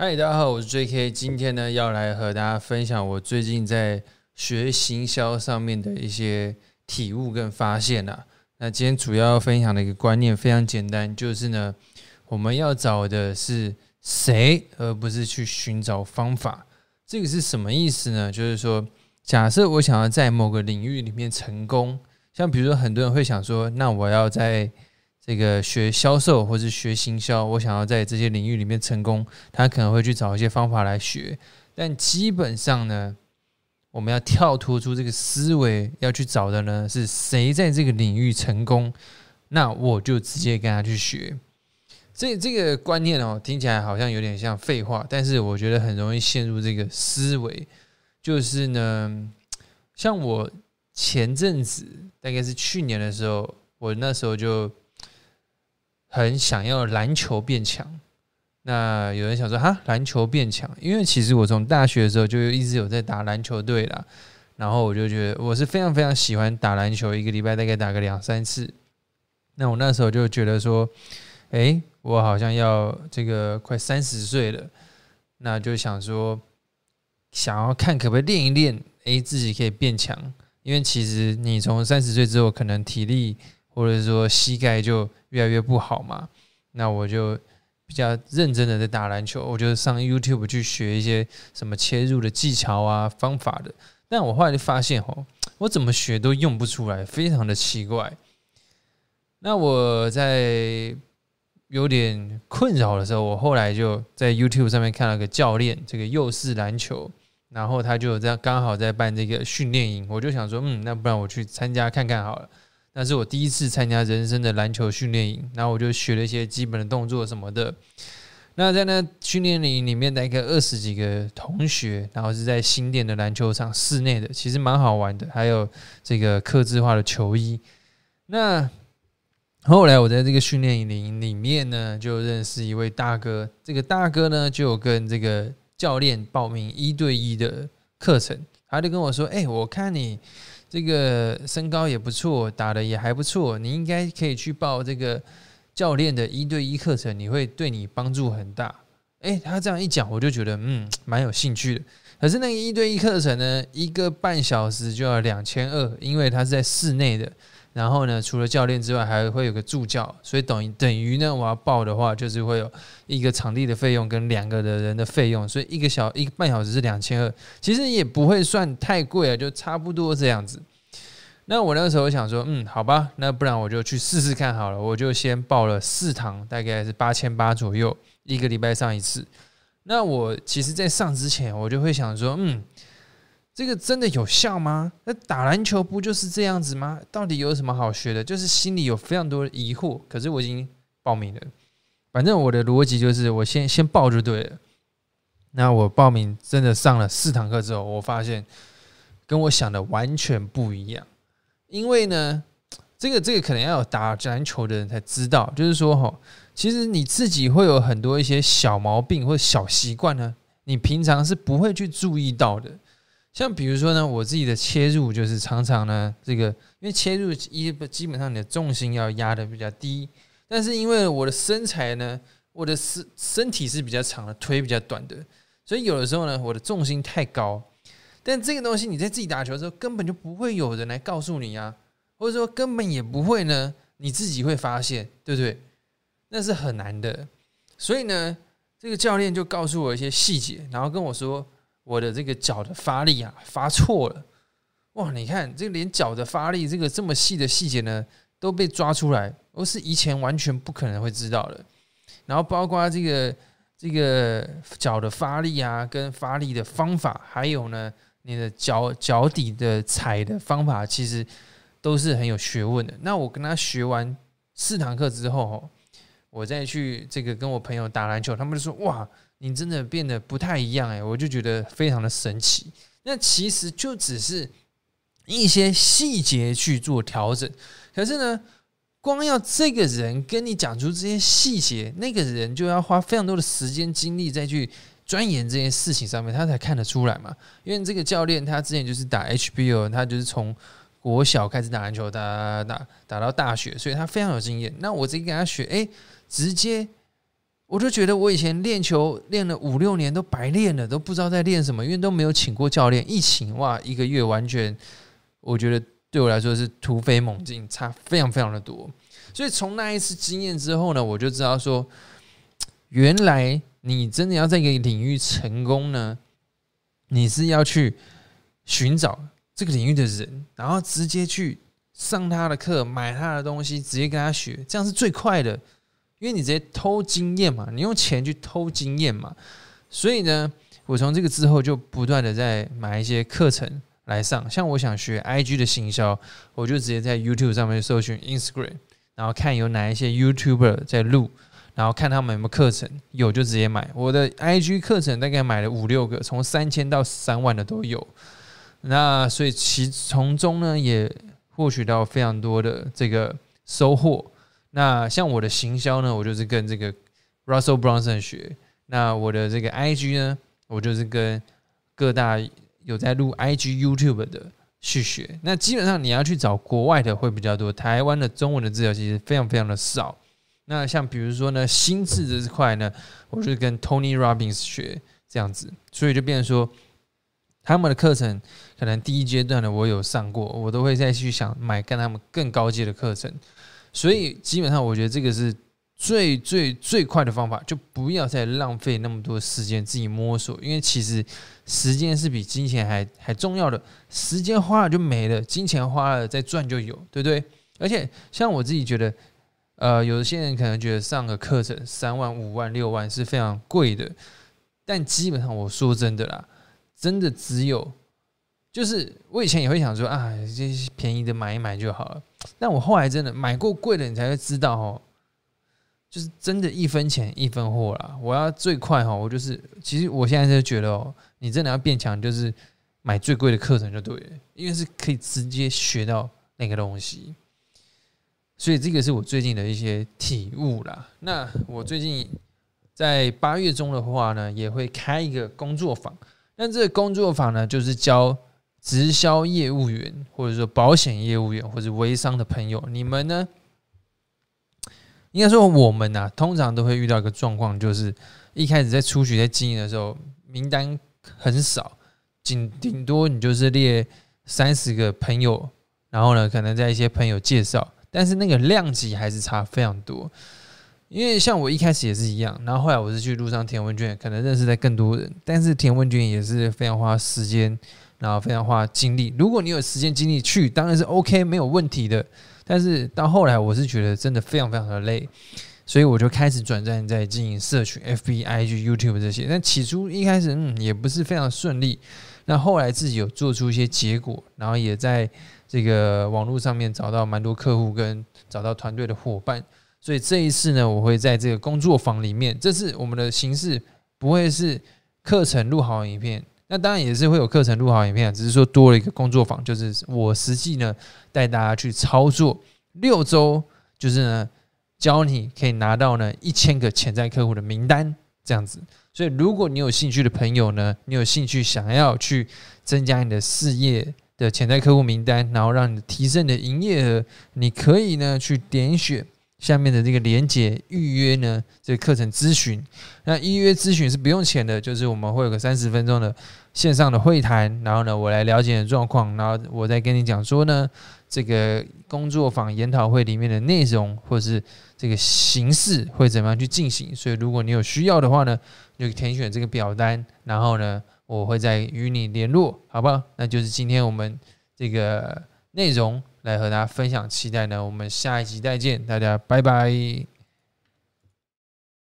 嗨，大家好，我是 J.K。今天呢，要来和大家分享我最近在学行销上面的一些体悟跟发现啊。那今天主要要分享的一个观念非常简单，就是呢，我们要找的是谁，而不是去寻找方法。这个是什么意思呢？就是说，假设我想要在某个领域里面成功，像比如说，很多人会想说，那我要在这个学销售或是学行销，我想要在这些领域里面成功，他可能会去找一些方法来学。但基本上呢，我们要跳脱出这个思维，要去找的呢是谁在这个领域成功，那我就直接跟他去学。这这个观念哦，听起来好像有点像废话，但是我觉得很容易陷入这个思维。就是呢，像我前阵子大概是去年的时候，我那时候就。很想要篮球变强，那有人想说哈，篮球变强，因为其实我从大学的时候就一直有在打篮球队啦，然后我就觉得我是非常非常喜欢打篮球，一个礼拜大概打个两三次。那我那时候就觉得说，哎，我好像要这个快三十岁了，那就想说，想要看可不可以练一练，哎，自己可以变强，因为其实你从三十岁之后，可能体力或者说膝盖就。越来越不好嘛，那我就比较认真的在打篮球，我就上 YouTube 去学一些什么切入的技巧啊、方法的。但我后来就发现，哦，我怎么学都用不出来，非常的奇怪。那我在有点困扰的时候，我后来就在 YouTube 上面看了个教练，这个幼式篮球，然后他就在刚好在办这个训练营，我就想说，嗯，那不然我去参加看看好了。那是我第一次参加人生的篮球训练营，然后我就学了一些基本的动作什么的。那在那训练营里面，大概二十几个同学，然后是在新店的篮球场室内的，其实蛮好玩的。还有这个刻字化的球衣。那后来我在这个训练营里面呢，就认识一位大哥。这个大哥呢，就有跟这个教练报名一对一的课程，他就跟我说：“哎，我看你。”这个身高也不错，打的也还不错，你应该可以去报这个教练的一对一课程，你会对你帮助很大。诶，他这样一讲，我就觉得嗯，蛮有兴趣的。可是那个一对一课程呢，一个半小时就要两千二，因为他是在室内的。然后呢，除了教练之外，还会有个助教，所以等于等于呢，我要报的话，就是会有一个场地的费用跟两个的人的费用，所以一个小一个半小时是两千二，其实也不会算太贵啊，就差不多这样子。那我那时候想说，嗯，好吧，那不然我就去试试看好了，我就先报了四堂，大概是八千八左右，一个礼拜上一次。那我其实，在上之前，我就会想说，嗯。这个真的有效吗？那打篮球不就是这样子吗？到底有什么好学的？就是心里有非常多的疑惑。可是我已经报名了，反正我的逻辑就是我先先报就对了。那我报名真的上了四堂课之后，我发现跟我想的完全不一样。因为呢，这个这个可能要有打篮球的人才知道，就是说哈，其实你自己会有很多一些小毛病或小习惯呢，你平常是不会去注意到的。像比如说呢，我自己的切入就是常常呢，这个因为切入一基本上你的重心要压的比较低，但是因为我的身材呢，我的身身体是比较长的，腿比较短的，所以有的时候呢，我的重心太高。但这个东西你在自己打球的时候，根本就不会有人来告诉你啊，或者说根本也不会呢，你自己会发现，对不对？那是很难的。所以呢，这个教练就告诉我一些细节，然后跟我说。我的这个脚的发力啊，发错了，哇！你看，这连脚的发力这个这么细的细节呢，都被抓出来，我是以前完全不可能会知道的。然后包括这个这个脚的发力啊，跟发力的方法，还有呢，你的脚脚底的踩的方法，其实都是很有学问的。那我跟他学完四堂课之后，我再去这个跟我朋友打篮球，他们就说：“哇！”你真的变得不太一样哎，我就觉得非常的神奇。那其实就只是一些细节去做调整，可是呢，光要这个人跟你讲出这些细节，那个人就要花非常多的时间精力再去钻研这件事情上面，他才看得出来嘛。因为这个教练他之前就是打 HBO，他就是从国小开始打篮球，打打打到大学，所以他非常有经验。那我直接跟他学，哎，直接。我就觉得我以前练球练了五六年都白练了，都不知道在练什么，因为都没有请过教练。一请哇，一个月完全，我觉得对我来说是突飞猛进，差非常非常的多。所以从那一次经验之后呢，我就知道说，原来你真的要在一个领域成功呢，你是要去寻找这个领域的人，然后直接去上他的课，买他的东西，直接跟他学，这样是最快的。因为你直接偷经验嘛，你用钱去偷经验嘛，所以呢，我从这个之后就不断的在买一些课程来上。像我想学 IG 的行销，我就直接在 YouTube 上面搜寻 Instagram。然后看有哪一些 YouTuber 在录，然后看他们有没有课程，有就直接买。我的 IG 课程大概买了五六个，从三千到三万的都有。那所以其从中呢也获取到非常多的这个收获。那像我的行销呢，我就是跟这个 Russell Brunson 学。那我的这个 IG 呢，我就是跟各大有在录 IG YouTube 的。去学，那基本上你要去找国外的会比较多，台湾的中文的资料其实非常非常的少。那像比如说呢，心智这块呢，我就跟 Tony Robbins 学这样子，所以就变成说，他们的课程可能第一阶段的我有上过，我都会再去想买跟他们更高阶的课程。所以基本上我觉得这个是最最最快的方法，就不要再浪费那么多时间自己摸索，因为其实。时间是比金钱还还重要的，时间花了就没了，金钱花了再赚就有，对不对？而且像我自己觉得，呃，有些人可能觉得上个课程三万、五万、六万是非常贵的，但基本上我说真的啦，真的只有，就是我以前也会想说啊，这些便宜的买一买就好了，但我后来真的买过贵的，你才会知道哦。就是真的，一分钱一分货啦。我要最快哈，我就是，其实我现在就觉得哦，你真的要变强，就是买最贵的课程就对了，因为是可以直接学到那个东西。所以这个是我最近的一些体悟啦。那我最近在八月中的话呢，也会开一个工作坊。那这个工作坊呢，就是教直销业务员，或者说保险业务员，或者微商的朋友，你们呢？应该说，我们呐，通常都会遇到一个状况，就是一开始在初学在经营的时候，名单很少，仅顶多你就是列三十个朋友，然后呢，可能在一些朋友介绍，但是那个量级还是差非常多。因为像我一开始也是一样，然后后来我是去路上填问卷，可能认识在更多人，但是填问卷也是非常花时间，然后非常花精力。如果你有时间精力去，当然是 OK，没有问题的。但是到后来，我是觉得真的非常非常的累，所以我就开始转战在经营社群、F B I G YouTube 这些。但起初一开始，嗯，也不是非常顺利。那后来自己有做出一些结果，然后也在这个网络上面找到蛮多客户，跟找到团队的伙伴。所以这一次呢，我会在这个工作坊里面，这次我们的形式不会是课程录好影片。那当然也是会有课程录好影片，只是说多了一个工作坊，就是我实际呢带大家去操作六周，就是呢教你可以拿到呢一千个潜在客户的名单这样子。所以如果你有兴趣的朋友呢，你有兴趣想要去增加你的事业的潜在客户名单，然后让你提升你的营业额，你可以呢去点选。下面的这个连接预约呢，这个课程咨询，那预约咨询是不用钱的，就是我们会有个三十分钟的线上的会谈，然后呢，我来了解你的状况，然后我再跟你讲说呢，这个工作坊研讨会里面的内容或是这个形式会怎么样去进行。所以如果你有需要的话呢，就填选这个表单，然后呢，我会再与你联络，好不好？那就是今天我们这个内容。来和大家分享，期待呢，我们下一集再见，大家拜拜。